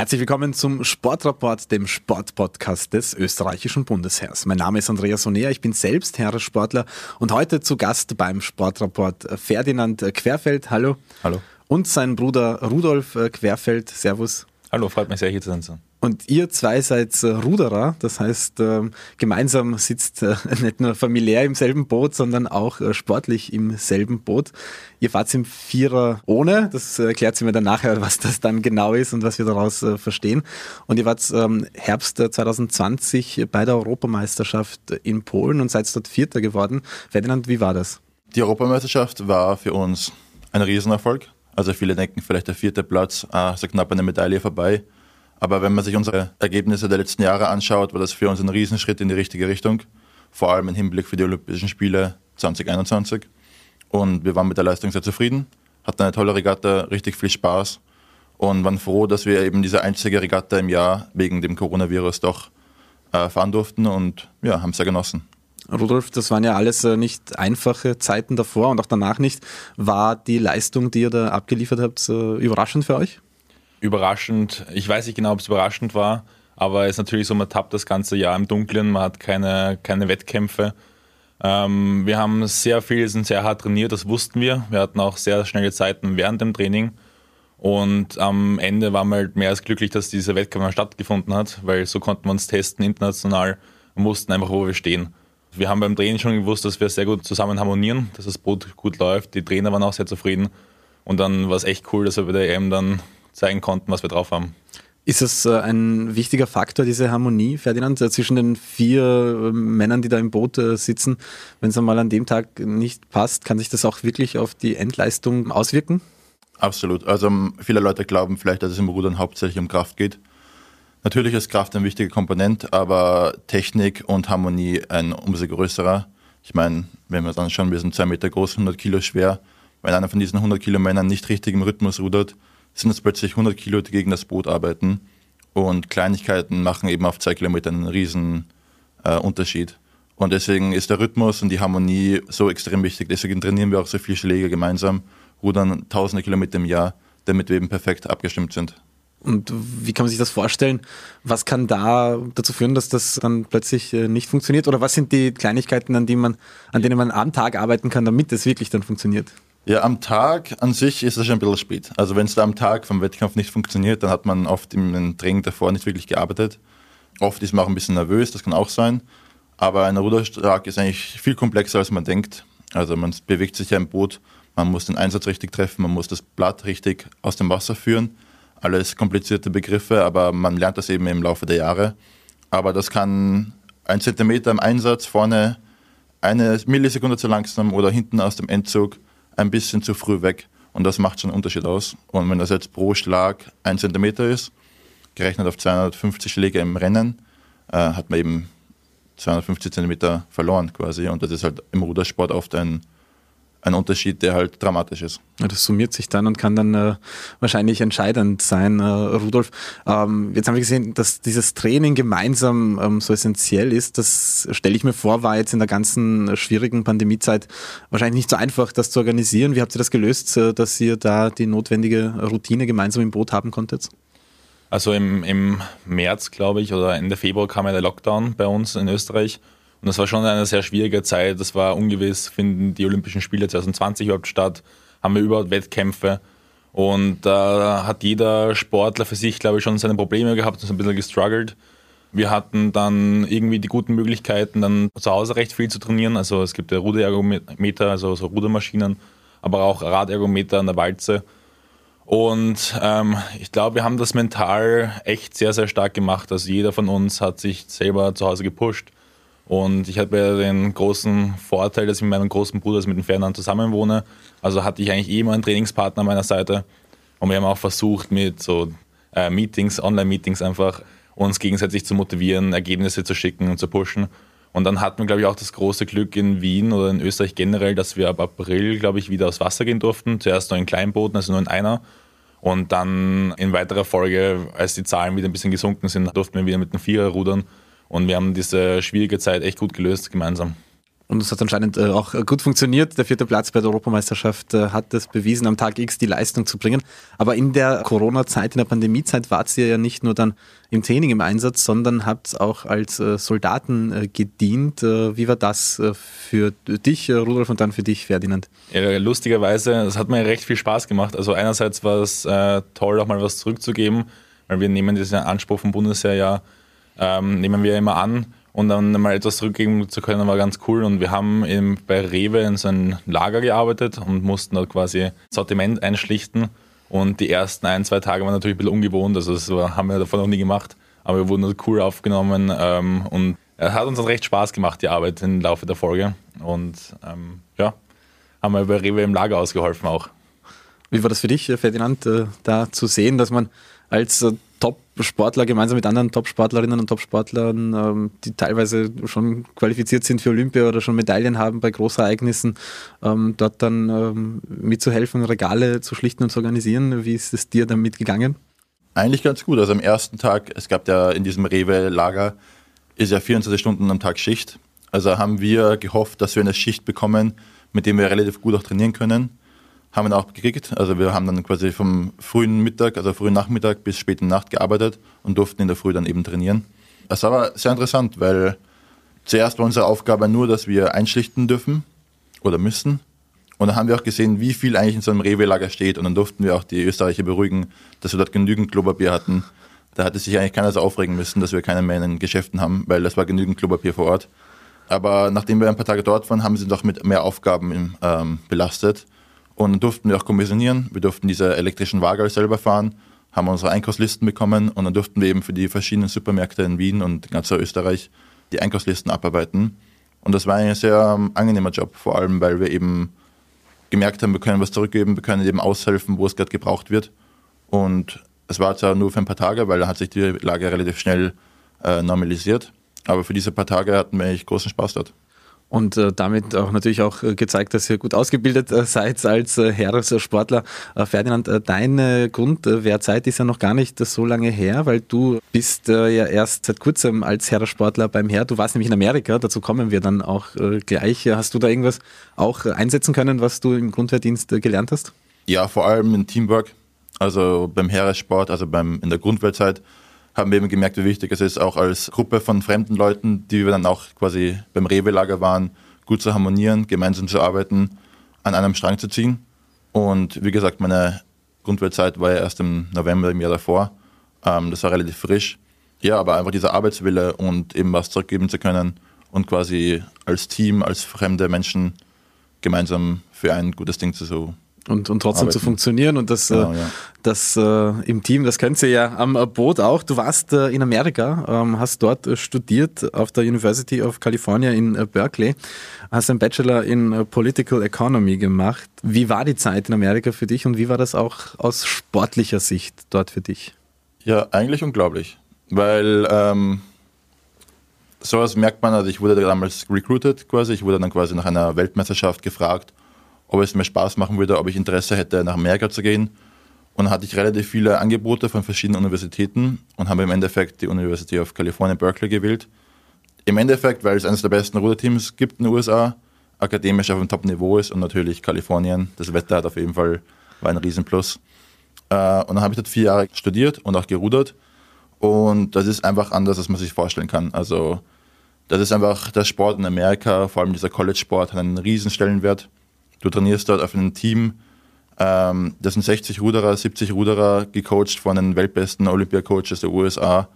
Herzlich willkommen zum Sportrapport, dem Sportpodcast des österreichischen Bundesheers. Mein Name ist Andreas Onea, ich bin selbst Heeressportler und heute zu Gast beim Sportrapport Ferdinand Querfeld. Hallo. Hallo. Und sein Bruder Rudolf Querfeld. Servus. Hallo, freut mich sehr, hier zu sein. Und ihr zwei seid äh, Ruderer, das heißt, äh, gemeinsam sitzt äh, nicht nur familiär im selben Boot, sondern auch äh, sportlich im selben Boot. Ihr fahrt im Vierer ohne, das erklärt sie mir dann nachher, was das dann genau ist und was wir daraus verstehen. Und ihr wart ähm, Herbst 2020 bei der Europameisterschaft in Polen und seid dort Vierter geworden. Ferdinand, wie war das? Die Europameisterschaft war für uns ein Riesenerfolg. Also viele denken vielleicht der vierte Platz, ah, so knapp eine Medaille vorbei. Aber wenn man sich unsere Ergebnisse der letzten Jahre anschaut, war das für uns ein Riesenschritt in die richtige Richtung. Vor allem im Hinblick für die Olympischen Spiele 2021. Und wir waren mit der Leistung sehr zufrieden, hatten eine tolle Regatta, richtig viel Spaß und waren froh, dass wir eben diese einzige Regatta im Jahr wegen dem Coronavirus doch äh, fahren durften und ja, haben es sehr genossen. Rudolf, das waren ja alles äh, nicht einfache Zeiten davor und auch danach nicht. War die Leistung, die ihr da abgeliefert habt, äh, überraschend für euch? Überraschend. Ich weiß nicht genau, ob es überraschend war, aber es ist natürlich so, man tappt das ganze Jahr im Dunkeln, man hat keine, keine Wettkämpfe. Ähm, wir haben sehr viel, sind sehr hart trainiert, das wussten wir. Wir hatten auch sehr schnelle Zeiten während dem Training. Und am Ende waren wir halt mehr als glücklich, dass dieser Wettkampf stattgefunden hat, weil so konnten wir uns testen international und wussten einfach, wo wir stehen. Wir haben beim Training schon gewusst, dass wir sehr gut zusammen harmonieren, dass das Boot gut läuft. Die Trainer waren auch sehr zufrieden. Und dann war es echt cool, dass wir bei der EM dann zeigen konnten, was wir drauf haben. Ist es äh, ein wichtiger Faktor, diese Harmonie, Ferdinand, äh, zwischen den vier äh, Männern, die da im Boot sitzen? Wenn es einmal an dem Tag nicht passt, kann sich das auch wirklich auf die Endleistung auswirken? Absolut. Also viele Leute glauben vielleicht, dass es im Rudern hauptsächlich um Kraft geht. Natürlich ist Kraft ein wichtiger Komponent, aber Technik und Harmonie ein umso größerer. Ich meine, wenn wir dann schauen, wir sind zwei Meter groß, 100 Kilo schwer. Wenn einer von diesen 100 Kilo Männern nicht richtig im Rhythmus rudert, sind es plötzlich 100 Kilo, die gegen das Boot arbeiten. Und Kleinigkeiten machen eben auf zwei Kilometern einen riesen äh, Unterschied. Und deswegen ist der Rhythmus und die Harmonie so extrem wichtig. Deswegen trainieren wir auch so viele Schläge gemeinsam, rudern tausende Kilometer im Jahr, damit wir eben perfekt abgestimmt sind. Und wie kann man sich das vorstellen? Was kann da dazu führen, dass das dann plötzlich äh, nicht funktioniert? Oder was sind die Kleinigkeiten, an, man, an denen man am Tag arbeiten kann, damit es wirklich dann funktioniert? Ja, am Tag an sich ist es schon ein bisschen spät. Also wenn es da am Tag vom Wettkampf nicht funktioniert, dann hat man oft im Training davor nicht wirklich gearbeitet. Oft ist man auch ein bisschen nervös, das kann auch sein. Aber ein Ruderschlag ist eigentlich viel komplexer, als man denkt. Also man bewegt sich ja im Boot, man muss den Einsatz richtig treffen, man muss das Blatt richtig aus dem Wasser führen. Alles komplizierte Begriffe, aber man lernt das eben im Laufe der Jahre. Aber das kann ein Zentimeter im Einsatz vorne eine Millisekunde zu langsam oder hinten aus dem Endzug ein bisschen zu früh weg. Und das macht schon einen Unterschied aus. Und wenn das jetzt pro Schlag ein Zentimeter ist, gerechnet auf 250 Schläge im Rennen, äh, hat man eben 250 Zentimeter verloren quasi. Und das ist halt im Rudersport oft ein ein Unterschied, der halt dramatisch ist. Ja, das summiert sich dann und kann dann äh, wahrscheinlich entscheidend sein, äh, Rudolf. Ähm, jetzt haben wir gesehen, dass dieses Training gemeinsam ähm, so essentiell ist. Das stelle ich mir vor, war jetzt in der ganzen schwierigen Pandemiezeit wahrscheinlich nicht so einfach, das zu organisieren. Wie habt ihr das gelöst, äh, dass ihr da die notwendige Routine gemeinsam im Boot haben konntet? Also im, im März, glaube ich, oder Ende Februar kam ja der Lockdown bei uns in Österreich. Und das war schon eine sehr schwierige Zeit. Das war ungewiss, finden die Olympischen Spiele 2020 überhaupt statt, haben wir überhaupt Wettkämpfe. Und da äh, hat jeder Sportler für sich, glaube ich, schon seine Probleme gehabt und so ein bisschen gestruggelt. Wir hatten dann irgendwie die guten Möglichkeiten, dann zu Hause recht viel zu trainieren. Also es gibt ja Ruderergometer, also so Rudermaschinen, aber auch Radergometer an der Walze. Und ähm, ich glaube, wir haben das mental echt sehr, sehr stark gemacht. Also jeder von uns hat sich selber zu Hause gepusht und ich hatte ja den großen Vorteil, dass ich mit meinem großen Bruder, also mit dem Fernand, zusammenwohne. Also hatte ich eigentlich eh immer einen Trainingspartner an meiner Seite. Und wir haben auch versucht, mit so äh, Meetings, Online-Meetings einfach uns gegenseitig zu motivieren, Ergebnisse zu schicken und zu pushen. Und dann hatten wir, glaube ich, auch das große Glück in Wien oder in Österreich generell, dass wir ab April, glaube ich, wieder aufs Wasser gehen durften. Zuerst nur in Kleinbooten, also nur in einer. Und dann in weiterer Folge, als die Zahlen wieder ein bisschen gesunken sind, durften wir wieder mit dem Vierer rudern. Und wir haben diese schwierige Zeit echt gut gelöst gemeinsam. Und es hat anscheinend äh, auch gut funktioniert. Der vierte Platz bei der Europameisterschaft äh, hat es bewiesen, am Tag X die Leistung zu bringen. Aber in der Corona-Zeit, in der Pandemiezeit wart ihr ja nicht nur dann im Training im Einsatz, sondern habt auch als äh, Soldaten gedient. Wie war das für dich, Rudolf, und dann für dich, Ferdinand? Ja, lustigerweise, es hat mir recht viel Spaß gemacht. Also einerseits war es äh, toll, auch mal was zurückzugeben, weil wir nehmen diesen Anspruch vom Bundesheer ja, ähm, nehmen wir immer an und dann mal etwas zurückgeben zu können, war ganz cool. Und wir haben eben bei Rewe in so einem Lager gearbeitet und mussten dort quasi Sortiment einschlichten. Und die ersten ein, zwei Tage waren natürlich ein bisschen ungewohnt, also das haben wir davon noch nie gemacht. Aber wir wurden cool aufgenommen ähm, und es hat uns dann recht Spaß gemacht, die Arbeit im Laufe der Folge. Und ähm, ja, haben wir bei Rewe im Lager ausgeholfen auch. Wie war das für dich, Ferdinand, äh, da zu sehen, dass man als äh, Top-Sportler gemeinsam mit anderen Top-Sportlerinnen und Top-Sportlern, ähm, die teilweise schon qualifiziert sind für Olympia oder schon Medaillen haben bei Großereignissen, ähm, dort dann ähm, mitzuhelfen, Regale zu schlichten und zu organisieren. Wie ist es dir damit gegangen? Eigentlich ganz gut. Also am ersten Tag, es gab ja in diesem Rewe-Lager, ist ja 24 Stunden am Tag Schicht. Also haben wir gehofft, dass wir eine Schicht bekommen, mit dem wir relativ gut auch trainieren können haben wir auch gekriegt. Also wir haben dann quasi vom frühen Mittag, also frühen Nachmittag bis späten Nacht gearbeitet und durften in der Früh dann eben trainieren. Das war aber sehr interessant, weil zuerst war unsere Aufgabe nur, dass wir einschlichten dürfen oder müssen. Und dann haben wir auch gesehen, wie viel eigentlich in so einem Rewe-Lager steht. Und dann durften wir auch die Österreicher beruhigen, dass wir dort genügend Klopapier hatten. Da hatte sich eigentlich keiner so aufregen müssen, dass wir keinen mehr in den Geschäften haben, weil das war genügend Klopapier vor Ort. Aber nachdem wir ein paar Tage dort waren, haben sie doch mit mehr Aufgaben ähm, belastet. Und dann durften wir auch kommissionieren. Wir durften diese elektrischen Wagen selber fahren, haben unsere Einkaufslisten bekommen und dann durften wir eben für die verschiedenen Supermärkte in Wien und ganz Österreich die Einkaufslisten abarbeiten. Und das war ein sehr ähm, angenehmer Job, vor allem weil wir eben gemerkt haben, wir können was zurückgeben, wir können eben aushelfen, wo es gerade gebraucht wird. Und es war zwar nur für ein paar Tage, weil da hat sich die Lage relativ schnell äh, normalisiert. Aber für diese paar Tage hatten wir echt großen Spaß dort und äh, damit auch natürlich auch äh, gezeigt, dass ihr gut ausgebildet äh, seid als äh, Heeressportler. Äh, Ferdinand, äh, deine Grundwehrzeit ist ja noch gar nicht so lange her, weil du bist äh, ja erst seit kurzem als Heeressportler beim Heer. Du warst nämlich in Amerika, dazu kommen wir dann auch äh, gleich. Hast du da irgendwas auch einsetzen können, was du im Grundwehrdienst äh, gelernt hast? Ja, vor allem in Teamwork. Also beim Heeressport, also beim, in der Grundwehrzeit haben wir eben gemerkt, wie wichtig es ist, auch als Gruppe von fremden Leuten, die wir dann auch quasi beim Rewe-Lager waren, gut zu harmonieren, gemeinsam zu arbeiten, an einem Strang zu ziehen. Und wie gesagt, meine Grundwehrzeit war ja erst im November im Jahr davor. Ähm, das war relativ frisch. Ja, aber einfach dieser Arbeitswille und eben was zurückgeben zu können und quasi als Team, als fremde Menschen gemeinsam für ein gutes Ding zu so und, und trotzdem Arbeiten. zu funktionieren und das, genau, äh, ja. das äh, im Team, das könnt ihr ja am Boot auch. Du warst äh, in Amerika, ähm, hast dort äh, studiert auf der University of California in äh, Berkeley, hast einen Bachelor in Political Economy gemacht. Wie war die Zeit in Amerika für dich und wie war das auch aus sportlicher Sicht dort für dich? Ja, eigentlich unglaublich, weil ähm, sowas merkt man, also ich wurde damals recruited quasi, ich wurde dann quasi nach einer Weltmeisterschaft gefragt, ob es mir Spaß machen würde, ob ich Interesse hätte, nach Amerika zu gehen. Und dann hatte ich relativ viele Angebote von verschiedenen Universitäten und habe im Endeffekt die University of California, Berkeley gewählt. Im Endeffekt, weil es eines der besten Ruderteams gibt in den USA, akademisch auf einem Top-Niveau ist und natürlich Kalifornien, das Wetter hat auf jeden Fall, war ein Riesenplus. Äh, und dann habe ich dort vier Jahre studiert und auch gerudert. Und das ist einfach anders, als man sich vorstellen kann. Also, das ist einfach der Sport in Amerika, vor allem dieser College-Sport, hat einen riesen Stellenwert. Du trainierst dort auf einem Team, ähm, das sind 60 Ruderer, 70 Ruderer, gecoacht von den weltbesten Olympia-Coaches der USA.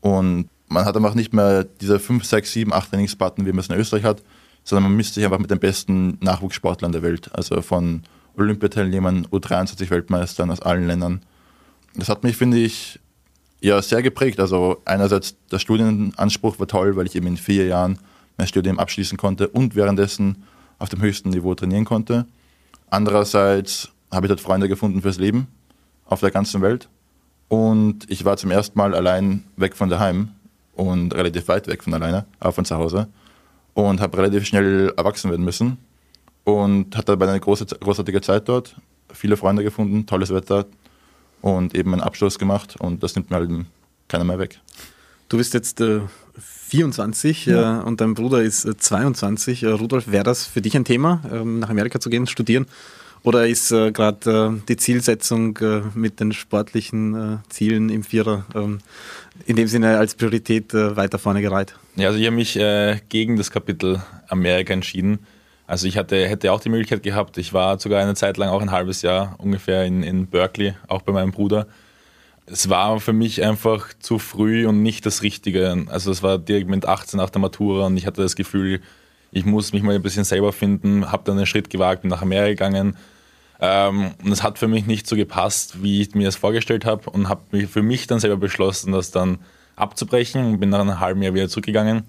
Und man hat einfach nicht mehr diese 5, 6, 7, 8 Trainingspartner, wie man es in Österreich hat, sondern man misst sich einfach mit den besten Nachwuchssportlern der Welt. Also von Olympiateilnehmern, U23-Weltmeistern aus allen Ländern. Das hat mich, finde ich, ja, sehr geprägt. Also einerseits der Studienanspruch war toll, weil ich eben in vier Jahren mein Studium abschließen konnte und währenddessen auf dem höchsten Niveau trainieren konnte. Andererseits habe ich dort Freunde gefunden fürs Leben auf der ganzen Welt. Und ich war zum ersten Mal allein weg von daheim und relativ weit weg von alleine, auch von zu Hause. Und habe relativ schnell erwachsen werden müssen. Und hatte dabei eine große, großartige Zeit dort, viele Freunde gefunden, tolles Wetter und eben einen Abschluss gemacht. Und das nimmt mir halt keiner mehr weg. Du bist jetzt äh, 24 ja. äh, und dein Bruder ist 22. Äh, Rudolf, wäre das für dich ein Thema, ähm, nach Amerika zu gehen, studieren? Oder ist äh, gerade äh, die Zielsetzung äh, mit den sportlichen Zielen im Vierer ähm, in dem Sinne als Priorität weiter vorne gereiht? Ja, also ich habe mich gegen das Kapitel Amerika entschieden. Also ich hatte, hätte auch die Möglichkeit gehabt, ich war sogar eine Zeit lang auch ein halbes Jahr ungefähr in, in Berkeley, auch bei meinem Bruder es war für mich einfach zu früh und nicht das Richtige. Also es war direkt mit 18 nach der Matura und ich hatte das Gefühl, ich muss mich mal ein bisschen selber finden, habe dann einen Schritt gewagt, bin nach Amerika gegangen. Ähm, und es hat für mich nicht so gepasst, wie ich mir das vorgestellt habe und habe für mich dann selber beschlossen, das dann abzubrechen und bin nach einem halben Jahr wieder zurückgegangen.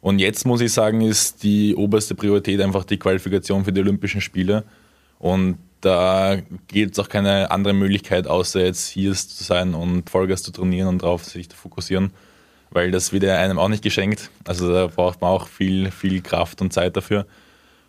Und jetzt muss ich sagen, ist die oberste Priorität einfach die Qualifikation für die Olympischen Spiele. Und da gibt es auch keine andere Möglichkeit, außer jetzt hier zu sein und Vollgas zu trainieren und darauf sich zu fokussieren, weil das wird ja einem auch nicht geschenkt. Also da braucht man auch viel, viel Kraft und Zeit dafür.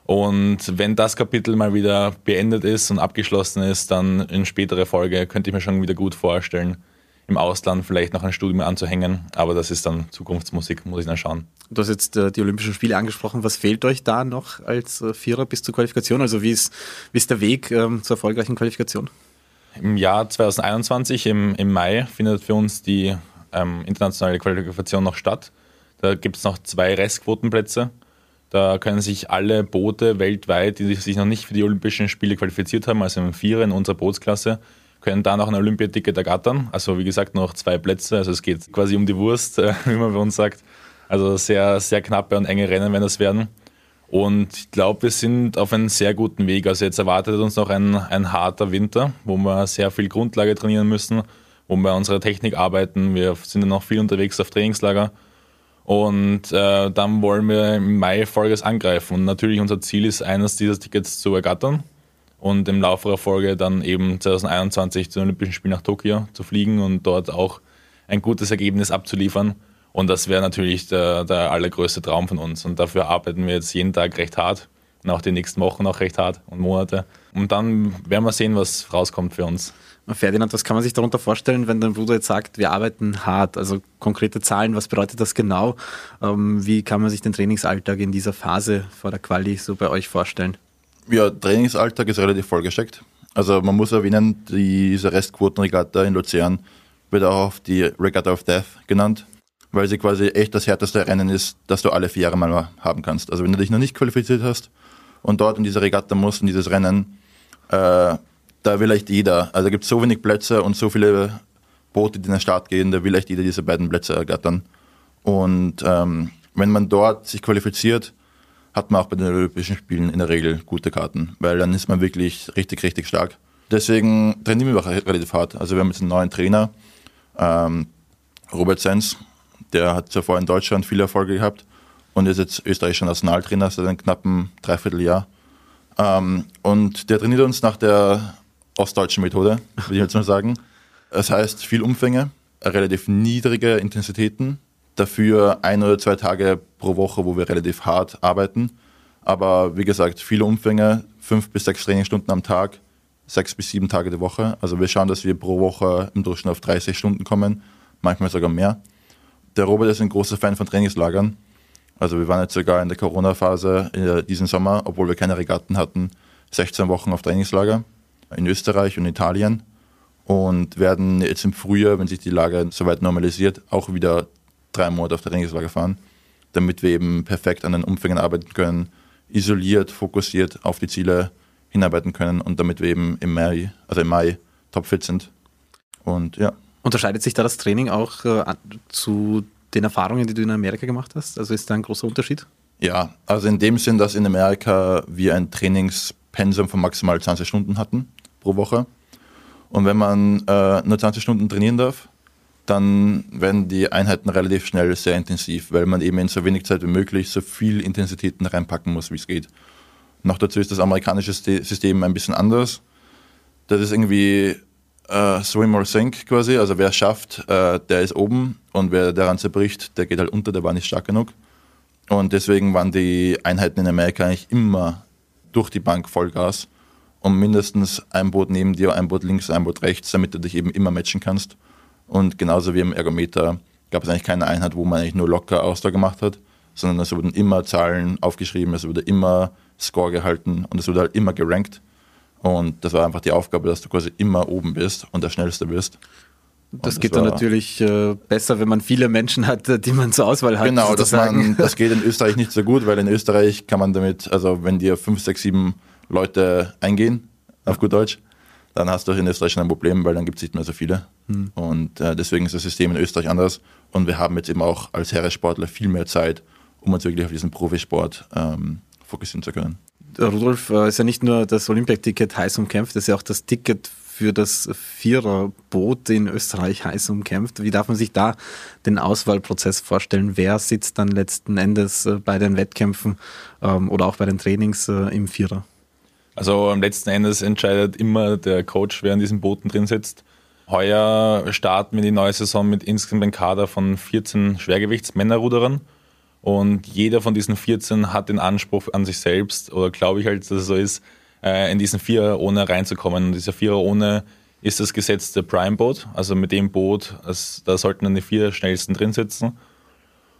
Und wenn das Kapitel mal wieder beendet ist und abgeschlossen ist, dann in späterer Folge könnte ich mir schon wieder gut vorstellen, im Ausland vielleicht noch ein Studium anzuhängen. Aber das ist dann Zukunftsmusik, muss ich dann schauen. Du hast jetzt äh, die Olympischen Spiele angesprochen. Was fehlt euch da noch als äh, Vierer bis zur Qualifikation? Also wie ist, wie ist der Weg ähm, zur erfolgreichen Qualifikation? Im Jahr 2021, im, im Mai, findet für uns die ähm, internationale Qualifikation noch statt. Da gibt es noch zwei Restquotenplätze. Da können sich alle Boote weltweit, die sich noch nicht für die Olympischen Spiele qualifiziert haben, also im Vierer in unserer Bootsklasse, können da noch ein Olympiaticket ergattern. Also wie gesagt, noch zwei Plätze. Also es geht quasi um die Wurst, wie man bei uns sagt. Also sehr, sehr knappe und enge Rennen werden das werden. Und ich glaube, wir sind auf einem sehr guten Weg. Also jetzt erwartet uns noch ein, ein harter Winter, wo wir sehr viel Grundlage trainieren müssen, wo wir unsere Technik arbeiten. Wir sind dann noch viel unterwegs auf Trainingslager. Und äh, dann wollen wir im Mai Folgendes angreifen. Und natürlich unser Ziel ist, eines dieser Tickets zu ergattern und im Laufe der Folge dann eben 2021 zu den Olympischen Spielen nach Tokio zu fliegen und dort auch ein gutes Ergebnis abzuliefern. Und das wäre natürlich der, der allergrößte Traum von uns. Und dafür arbeiten wir jetzt jeden Tag recht hart und auch die nächsten Wochen auch recht hart und Monate. Und dann werden wir sehen, was rauskommt für uns. Ferdinand, was kann man sich darunter vorstellen, wenn dein Bruder jetzt sagt, wir arbeiten hart? Also konkrete Zahlen, was bedeutet das genau? Ähm, wie kann man sich den Trainingsalltag in dieser Phase vor der Quali so bei euch vorstellen? Ja, Trainingsalltag ist relativ vollgesteckt. Also man muss erwähnen, diese Restquotenregatta in Luzern wird auch auf die Regatta of Death genannt, weil sie quasi echt das härteste Rennen ist, das du alle vier Jahre mal haben kannst. Also wenn du dich noch nicht qualifiziert hast und dort in diese Regatta musst, in dieses Rennen, äh, da will echt jeder, also gibt es so wenig Plätze und so viele Boote, die in den Start gehen, da will echt jeder diese beiden Plätze ergattern. Und ähm, wenn man dort sich qualifiziert, hat man auch bei den Olympischen Spielen in der Regel gute Karten, weil dann ist man wirklich richtig, richtig stark. Deswegen trainieren wir auch relativ hart. Also wir haben jetzt einen neuen Trainer, ähm, Robert Sens, der hat zuvor in Deutschland viele Erfolge gehabt und ist jetzt österreichischer Nationaltrainer seit einem knappen Dreivierteljahr. Ähm, und der trainiert uns nach der ostdeutschen Methode, würde ich jetzt mal sagen. Das heißt viel Umfänge, relativ niedrige Intensitäten, Dafür ein oder zwei Tage pro Woche, wo wir relativ hart arbeiten. Aber wie gesagt, viele Umfänge, fünf bis sechs Trainingsstunden am Tag, sechs bis sieben Tage die Woche. Also wir schauen, dass wir pro Woche im Durchschnitt auf 30 Stunden kommen, manchmal sogar mehr. Der Robert ist ein großer Fan von Trainingslagern. Also wir waren jetzt sogar in der Corona-Phase in diesem Sommer, obwohl wir keine Regatten hatten, 16 Wochen auf Trainingslager in Österreich und Italien und werden jetzt im Frühjahr, wenn sich die Lage soweit normalisiert, auch wieder drei Monate auf der Trainingslager fahren, damit wir eben perfekt an den Umfängen arbeiten können, isoliert, fokussiert auf die Ziele hinarbeiten können und damit wir eben im Mai, also im Mai topfit sind. Und ja. Unterscheidet sich da das Training auch äh, zu den Erfahrungen, die du in Amerika gemacht hast? Also ist da ein großer Unterschied? Ja, also in dem Sinn, dass in Amerika wir ein Trainingspensum von maximal 20 Stunden hatten pro Woche. Und wenn man äh, nur 20 Stunden trainieren darf, dann werden die Einheiten relativ schnell sehr intensiv, weil man eben in so wenig Zeit wie möglich so viel Intensitäten reinpacken muss, wie es geht. Noch dazu ist das amerikanische System ein bisschen anders. Das ist irgendwie äh, Swim or Sink quasi. Also wer es schafft, äh, der ist oben und wer daran zerbricht, der geht halt unter, der war nicht stark genug. Und deswegen waren die Einheiten in Amerika eigentlich immer durch die Bank Vollgas und mindestens ein Boot neben dir, ein Boot links, ein Boot rechts, damit du dich eben immer matchen kannst. Und genauso wie im Ergometer gab es eigentlich keine Einheit, wo man eigentlich nur locker Ausdauer gemacht hat, sondern es wurden immer Zahlen aufgeschrieben, es wurde immer Score gehalten und es wurde halt immer gerankt. Und das war einfach die Aufgabe, dass du quasi immer oben bist und der Schnellste bist. Das, das geht dann natürlich äh, besser, wenn man viele Menschen hat, die man zur Auswahl hat. Genau, das, man, das geht in Österreich nicht so gut, weil in Österreich kann man damit, also wenn dir fünf, sechs, sieben Leute eingehen, auf gut Deutsch, dann hast du in Österreich schon ein Problem, weil dann gibt es nicht mehr so viele. Hm. Und äh, deswegen ist das System in Österreich anders. Und wir haben jetzt eben auch als Herrensportler viel mehr Zeit, um uns wirklich auf diesen Profisport ähm, fokussieren zu können. Rudolf, äh, ist ja nicht nur das Olympiaticket heiß umkämpft, das ist ja auch das Ticket für das Viererboot in Österreich heiß umkämpft. Wie darf man sich da den Auswahlprozess vorstellen? Wer sitzt dann letzten Endes äh, bei den Wettkämpfen ähm, oder auch bei den Trainings äh, im Vierer? Also am letzten Endes entscheidet immer der Coach, wer in diesen Booten drin sitzt. Heuer starten wir die neue Saison mit insgesamt einem Kader von 14 Schwergewichtsmännerruderern. Und jeder von diesen 14 hat den Anspruch an sich selbst, oder glaube ich halt, dass es so ist, äh, in diesen Vierer ohne reinzukommen. Und dieser Vierer ohne ist das gesetzte Prime-Boot. Also mit dem Boot, also da sollten dann die vier schnellsten drin sitzen.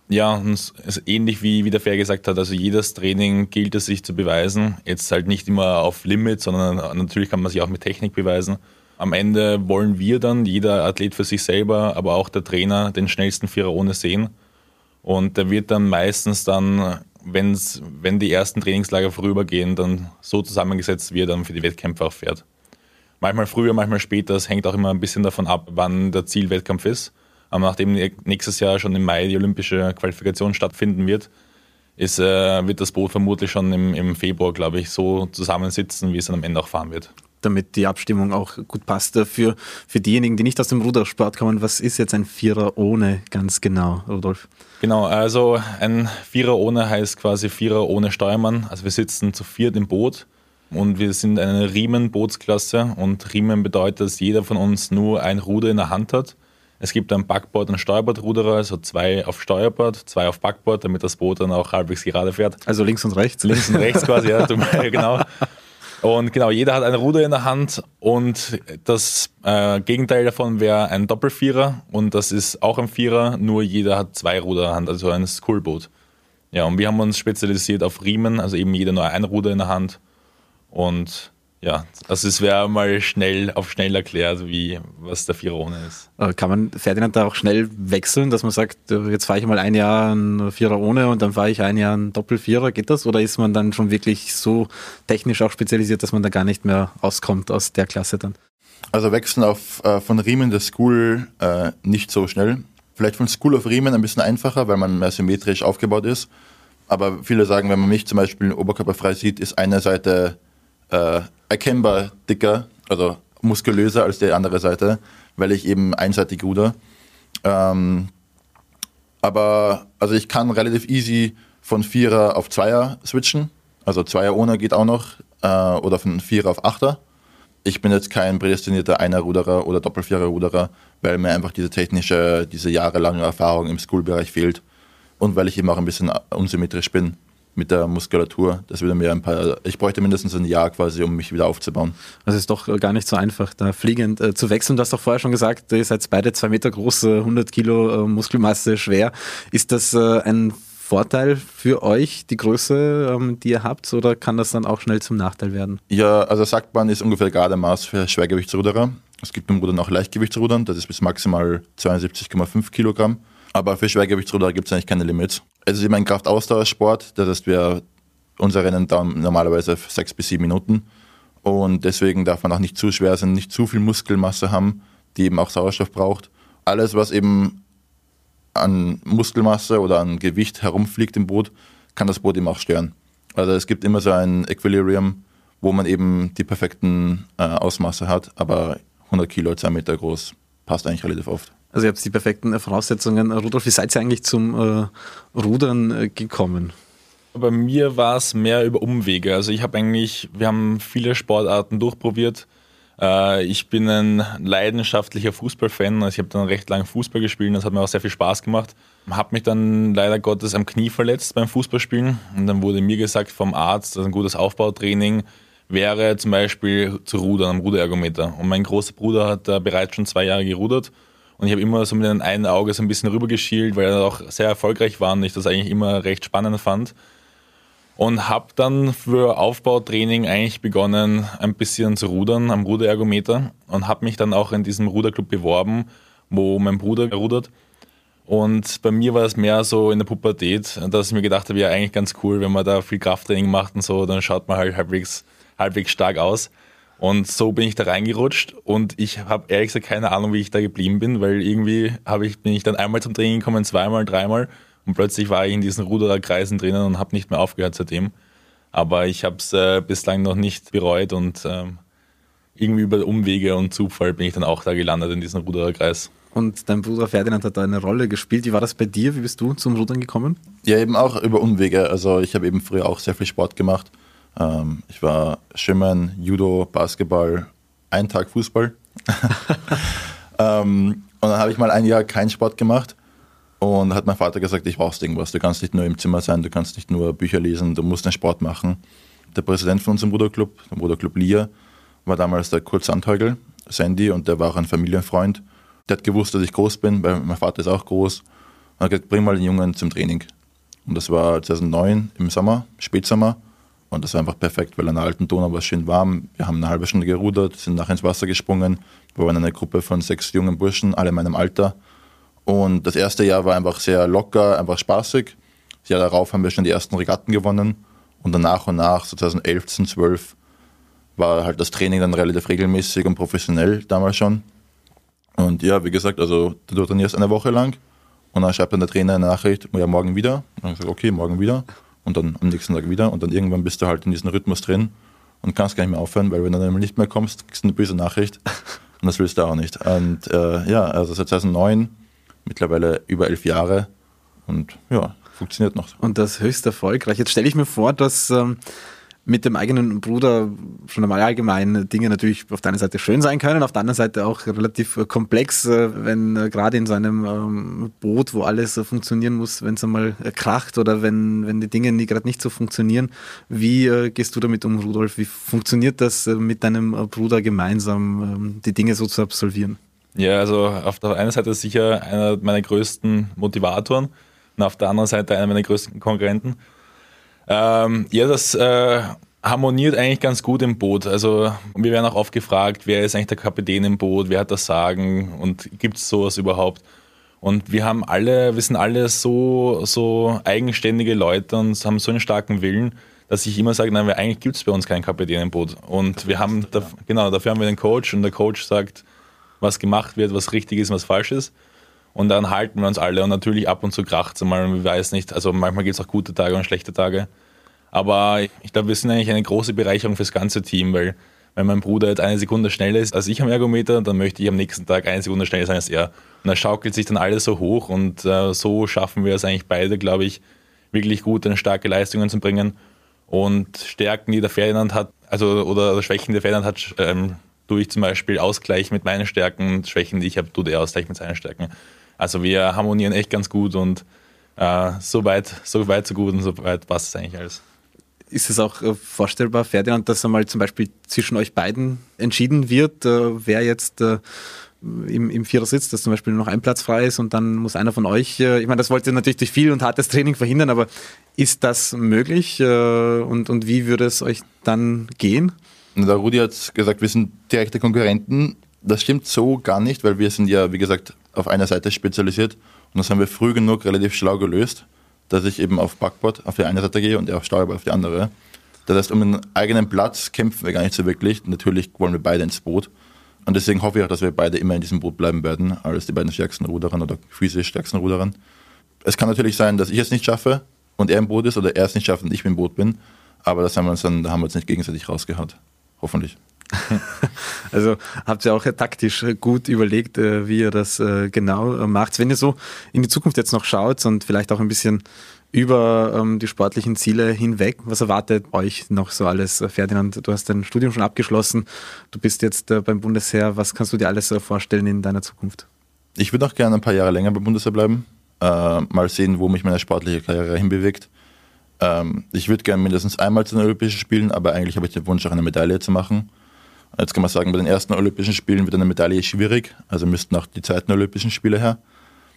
Ja, und ist ähnlich wie, wie der Fair gesagt hat, also jedes Training gilt es sich zu beweisen. Jetzt halt nicht immer auf Limit, sondern natürlich kann man sich auch mit Technik beweisen. Am Ende wollen wir dann, jeder Athlet für sich selber, aber auch der Trainer, den schnellsten Vierer ohne sehen. Und der wird dann meistens dann, wenn's, wenn die ersten Trainingslager vorübergehen, dann so zusammengesetzt, wie er dann für die Wettkämpfe auch fährt. Manchmal früher, manchmal später, es hängt auch immer ein bisschen davon ab, wann der Zielwettkampf ist. Aber nachdem nächstes Jahr schon im Mai die olympische Qualifikation stattfinden wird, ist, äh, wird das Boot vermutlich schon im, im Februar, glaube ich, so zusammensitzen, wie es dann am Ende auch fahren wird damit die Abstimmung auch gut passt. Für, für diejenigen, die nicht aus dem Rudersport kommen, was ist jetzt ein Vierer ohne ganz genau, Rudolf? Genau, also ein Vierer ohne heißt quasi Vierer ohne Steuermann. Also wir sitzen zu viert im Boot und wir sind eine Riemen-Bootsklasse und Riemen bedeutet, dass jeder von uns nur ein Ruder in der Hand hat. Es gibt ein Backboard- und Steuerbordruderer, also zwei auf Steuerbord, zwei auf Backboard, damit das Boot dann auch halbwegs gerade fährt. Also links und rechts? Links und rechts quasi, ja, genau. Und genau, jeder hat ein Ruder in der Hand und das äh, Gegenteil davon wäre ein Doppelvierer und das ist auch ein Vierer, nur jeder hat zwei Ruder in der Hand, also ein Schoolboot. Ja, und wir haben uns spezialisiert auf Riemen, also eben jeder nur ein Ruder in der Hand und ja, also es wäre mal schnell auf schnell erklärt, wie was der Vierer ohne ist. Kann man Ferdinand da auch schnell wechseln, dass man sagt, jetzt fahre ich mal ein Jahr ein Vierer ohne und dann fahre ich ein Jahr ein Doppelvierer, geht das? Oder ist man dann schon wirklich so technisch auch spezialisiert, dass man da gar nicht mehr auskommt aus der Klasse dann? Also wechseln auf, äh, von Riemen der School äh, nicht so schnell. Vielleicht von School auf Riemen ein bisschen einfacher, weil man mehr symmetrisch aufgebaut ist. Aber viele sagen, wenn man mich zum Beispiel oberkörperfrei sieht, ist eine Seite äh, erkennbar dicker, also muskulöser als die andere Seite, weil ich eben einseitig ruder. Ähm, aber also ich kann relativ easy von Vierer auf Zweier switchen. Also Zweier ohne geht auch noch. Äh, oder von Vierer auf Achter. Ich bin jetzt kein prädestinierter Einer-Ruderer oder Doppelvierer-Ruderer, weil mir einfach diese technische, diese jahrelange Erfahrung im Schoolbereich fehlt. Und weil ich eben auch ein bisschen unsymmetrisch bin mit der Muskulatur. Das würde mir ein paar, ich bräuchte mindestens ein Jahr quasi, um mich wieder aufzubauen. Also ist doch gar nicht so einfach, da fliegend äh, zu wechseln. Du hast doch vorher schon gesagt, ihr seid beide zwei Meter groß, 100 Kilo äh, Muskelmasse schwer. Ist das äh, ein Vorteil für euch, die Größe, ähm, die ihr habt, oder kann das dann auch schnell zum Nachteil werden? Ja, also sagt man, ist ungefähr gerade Maß für Schwergewichtsruderer. Es gibt beim Rudern auch Leichtgewichtsrudern, das ist bis maximal 72,5 Kilogramm. Aber für Schwergewichtsruder gibt es eigentlich keine Limits. Es ist immer ein Kraftausdauersport, das heißt, wir, unser Rennen dauern normalerweise sechs bis sieben Minuten. Und deswegen darf man auch nicht zu schwer sein, nicht zu viel Muskelmasse haben, die eben auch Sauerstoff braucht. Alles, was eben an Muskelmasse oder an Gewicht herumfliegt im Boot, kann das Boot eben auch stören. Also es gibt immer so ein Equilibrium, wo man eben die perfekten äh, Ausmaße hat, aber 100 Kilo, 2 Meter groß, passt eigentlich relativ oft. Also ihr habt die perfekten Voraussetzungen. Rudolf, wie seid ihr eigentlich zum äh, Rudern äh, gekommen? Bei mir war es mehr über Umwege. Also ich habe eigentlich, wir haben viele Sportarten durchprobiert. Äh, ich bin ein leidenschaftlicher Fußballfan. Also ich habe dann recht lange Fußball gespielt. Das hat mir auch sehr viel Spaß gemacht. Habe mich dann leider Gottes am Knie verletzt beim Fußballspielen. Und dann wurde mir gesagt vom Arzt, dass ein gutes Aufbautraining wäre zum Beispiel zu rudern am Ruderergometer. Und mein großer Bruder hat da bereits schon zwei Jahre gerudert Und ich habe immer so mit einem einen Auge so ein bisschen rübergeschielt, weil er auch sehr erfolgreich war und ich das eigentlich immer recht spannend fand. Und habe dann für Aufbautraining eigentlich begonnen, ein bisschen zu rudern am Ruderergometer und habe mich dann auch in diesem Ruderclub beworben, wo mein Bruder rudert. Und bei mir war es mehr so in der Pubertät, dass ich mir gedacht habe, ja, eigentlich ganz cool, wenn man da viel Krafttraining macht und so, dann schaut man halt halbwegs, halbwegs stark aus. Und so bin ich da reingerutscht und ich habe ehrlich gesagt keine Ahnung, wie ich da geblieben bin, weil irgendwie ich, bin ich dann einmal zum Training gekommen, zweimal, dreimal und plötzlich war ich in diesen Rudererkreisen drinnen und habe nicht mehr aufgehört seitdem. Aber ich habe es äh, bislang noch nicht bereut und ähm, irgendwie über Umwege und Zufall bin ich dann auch da gelandet in diesem Rudererkreis. Und dein Bruder Ferdinand hat da eine Rolle gespielt. Wie war das bei dir? Wie bist du zum Rudern gekommen? Ja, eben auch über Umwege. Also ich habe eben früher auch sehr viel Sport gemacht. Ähm, ich war Schwimmen, Judo, Basketball, einen Tag Fußball. ähm, und dann habe ich mal ein Jahr keinen Sport gemacht und hat mein Vater gesagt, ich brauchst irgendwas. Du kannst nicht nur im Zimmer sein, du kannst nicht nur Bücher lesen, du musst einen Sport machen. Der Präsident von unserem Bruderclub, dem Bruderclub Lia, war damals der Kurt Sandhäugel, Sandy, und der war auch ein Familienfreund. Der hat gewusst, dass ich groß bin, weil mein Vater ist auch groß. Und hat gesagt, bring mal den Jungen zum Training. Und das war 2009 im Sommer, Spätsommer. Und das war einfach perfekt, weil an der alten Donau war es schön warm. Wir haben eine halbe Stunde gerudert, sind nachher ins Wasser gesprungen. Wir waren eine Gruppe von sechs jungen Burschen, alle in meinem Alter. Und das erste Jahr war einfach sehr locker, einfach spaßig. Das Jahr darauf haben wir schon die ersten Regatten gewonnen. Und dann nach und nach, so 2011, 2012, war halt das Training dann relativ regelmäßig und professionell damals schon. Und ja, wie gesagt, also du trainierst eine Woche lang und dann schreibt dann der Trainer eine Nachricht, ja, morgen wieder. Und dann sage okay, morgen wieder. Und dann am nächsten Tag wieder. Und dann irgendwann bist du halt in diesem Rhythmus drin und kannst gar nicht mehr aufhören, weil wenn du dann nicht mehr kommst, kriegst du eine böse Nachricht. Und das willst du auch nicht. Und äh, ja, also seit 2009, mittlerweile über elf Jahre. Und ja, funktioniert noch. Und das höchst erfolgreich. Jetzt stelle ich mir vor, dass ähm, mit dem eigenen Bruder schon einmal allgemein Dinge natürlich auf der einen Seite schön sein können, auf der anderen Seite auch relativ äh, komplex, äh, wenn äh, gerade in so einem ähm, Boot, wo alles funktionieren muss, wenn es einmal kracht oder wenn, wenn die Dinge gerade nicht so funktionieren. Wie gehst du damit um, Rudolf? Wie funktioniert das mit deinem Bruder gemeinsam, ähm, die Dinge so zu absolvieren? Ja, also auf der einen Seite sicher einer meiner größten Motivatoren und auf der anderen Seite einer meiner größten Konkurrenten. Ähm, ja, das äh, harmoniert eigentlich ganz gut im Boot. Also wir werden auch oft gefragt, wer ist eigentlich der Kapitän im Boot, wer hat das Sagen und gibt es sowas überhaupt? Und wir haben alle, wir sind alle so, so eigenständige Leute und haben so einen starken Willen, dass ich immer sage, nein, eigentlich gibt es bei uns keinen Kapitän im Boot. Und wir haben, da, genau, dafür haben wir den Coach und der Coach sagt, was gemacht wird, was richtig ist, was falsch ist. Und dann halten wir uns alle und natürlich ab und zu kracht es mal, ich weiß nicht, also manchmal gibt es auch gute Tage und schlechte Tage. Aber ich glaube, wir sind eigentlich eine große Bereicherung fürs ganze Team, weil wenn mein Bruder jetzt eine Sekunde schneller ist als ich am Ergometer, dann möchte ich am nächsten Tag eine Sekunde schneller sein als er. Und da schaukelt sich dann alles so hoch und äh, so schaffen wir es eigentlich beide, glaube ich, wirklich gute und starke Leistungen zu bringen. Und Stärken, die der Ferdinand hat, also oder Schwächen, die der Ferdinand hat, ähm, tue ich zum Beispiel Ausgleich mit meinen Stärken, Schwächen, die ich habe, tut er Ausgleich mit seinen Stärken. Also wir harmonieren echt ganz gut und äh, so, weit, so weit, so gut und so weit passt es eigentlich alles. Ist es auch äh, vorstellbar, Ferdinand, dass einmal zum Beispiel zwischen euch beiden entschieden wird, äh, wer jetzt äh, im, im Vierer sitzt, dass zum Beispiel noch ein Platz frei ist und dann muss einer von euch, äh, ich meine, das wollt ihr natürlich durch viel und hartes Training verhindern, aber ist das möglich äh, und, und wie würde es euch dann gehen? Der Rudi hat gesagt, wir sind direkte Konkurrenten. Das stimmt so gar nicht, weil wir sind ja, wie gesagt, auf einer Seite spezialisiert. Und das haben wir früh genug relativ schlau gelöst, dass ich eben auf Backboard auf die eine Seite gehe und er auf Steuerbord auf die andere. Das heißt, um einen eigenen Platz kämpfen wir gar nicht so wirklich. Natürlich wollen wir beide ins Boot. Und deswegen hoffe ich auch, dass wir beide immer in diesem Boot bleiben werden, als die beiden stärksten Ruderer oder physisch stärksten Ruderer. Es kann natürlich sein, dass ich es nicht schaffe und er im Boot ist oder er es nicht schafft und ich im Boot bin. Aber das haben wir uns dann, da haben wir uns nicht gegenseitig rausgehaut. Hoffentlich. Also habt ihr auch taktisch gut überlegt, äh, wie ihr das äh, genau äh, macht. Wenn ihr so in die Zukunft jetzt noch schaut und vielleicht auch ein bisschen über ähm, die sportlichen Ziele hinweg, was erwartet euch noch so alles? Ferdinand, du hast dein Studium schon abgeschlossen, du bist jetzt beim Bundesheer. Was kannst du dir alles vorstellen in deiner Zukunft? Ich würde auch gerne ein paar Jahre länger beim Bundesheer bleiben. Mal sehen, wo mich meine sportliche Karriere hinbewegt. Ähm, ich würde gerne mindestens einmal zu den Olympischen Spielen, aber eigentlich habe ich den Wunsch, auch eine Medaille zu machen. Jetzt kann man sagen, bei den ersten Olympischen Spielen wird eine Medaille schwierig, also müssten auch die zweiten Olympischen Spiele her.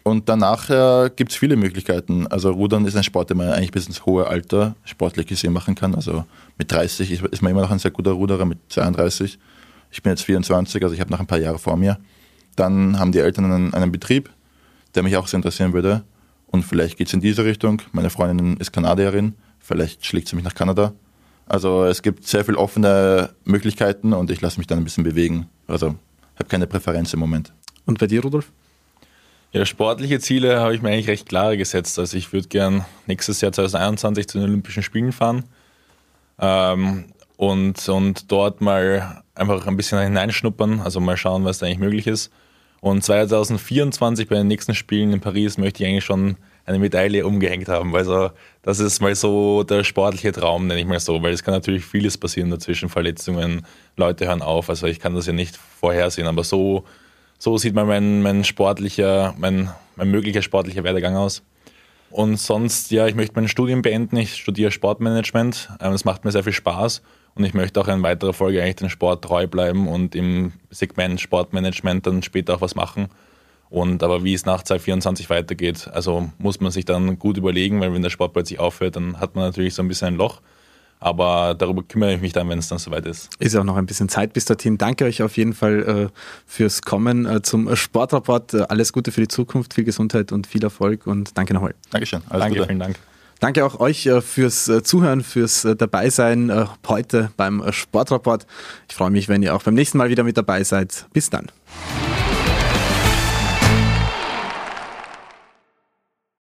Und danach äh, gibt es viele Möglichkeiten. Also Rudern ist ein Sport, den man eigentlich bis ins hohe Alter sportlich gesehen machen kann. Also mit 30 ist, ist man immer noch ein sehr guter Ruderer, mit 32. Ich bin jetzt 24, also ich habe noch ein paar Jahre vor mir. Dann haben die Eltern einen, einen Betrieb, der mich auch sehr interessieren würde. Und vielleicht geht es in diese Richtung. Meine Freundin ist Kanadierin, vielleicht schlägt sie mich nach Kanada. Also es gibt sehr viele offene Möglichkeiten und ich lasse mich dann ein bisschen bewegen. Also habe keine Präferenz im Moment. Und bei dir, Rudolf? Ja, sportliche Ziele habe ich mir eigentlich recht klare gesetzt. Also ich würde gern nächstes Jahr 2021 zu den Olympischen Spielen fahren ähm, und, und dort mal einfach ein bisschen hineinschnuppern, also mal schauen, was da eigentlich möglich ist. Und 2024 bei den nächsten Spielen in Paris möchte ich eigentlich schon eine Medaille umgehängt haben. Also das ist mal so der sportliche Traum, nenne ich mal so, weil es kann natürlich vieles passieren dazwischen, Verletzungen, Leute hören auf. Also ich kann das ja nicht vorhersehen, aber so so sieht mal mein, mein sportlicher, mein, mein möglicher sportlicher Werdegang aus. Und sonst, ja, ich möchte mein Studium beenden. Ich studiere Sportmanagement. Es macht mir sehr viel Spaß und ich möchte auch in weiterer Folge eigentlich dem Sport treu bleiben und im Segment Sportmanagement dann später auch was machen. Und aber wie es nach 2024 weitergeht, also muss man sich dann gut überlegen, weil wenn der Sport plötzlich aufhört, dann hat man natürlich so ein bisschen ein Loch. Aber darüber kümmere ich mich dann, wenn es dann soweit ist. Ist auch noch ein bisschen Zeit bis dorthin. Danke euch auf jeden Fall äh, fürs Kommen äh, zum Sportrapport. Äh, alles Gute für die Zukunft, viel Gesundheit und viel Erfolg und danke nochmal. Dankeschön. Alles danke, Gute. vielen Dank. Danke auch euch äh, fürs äh, Zuhören, fürs Dabeisein heute beim Sportrapport. Ich freue mich, wenn ihr auch beim nächsten Mal wieder mit dabei seid. Bis dann.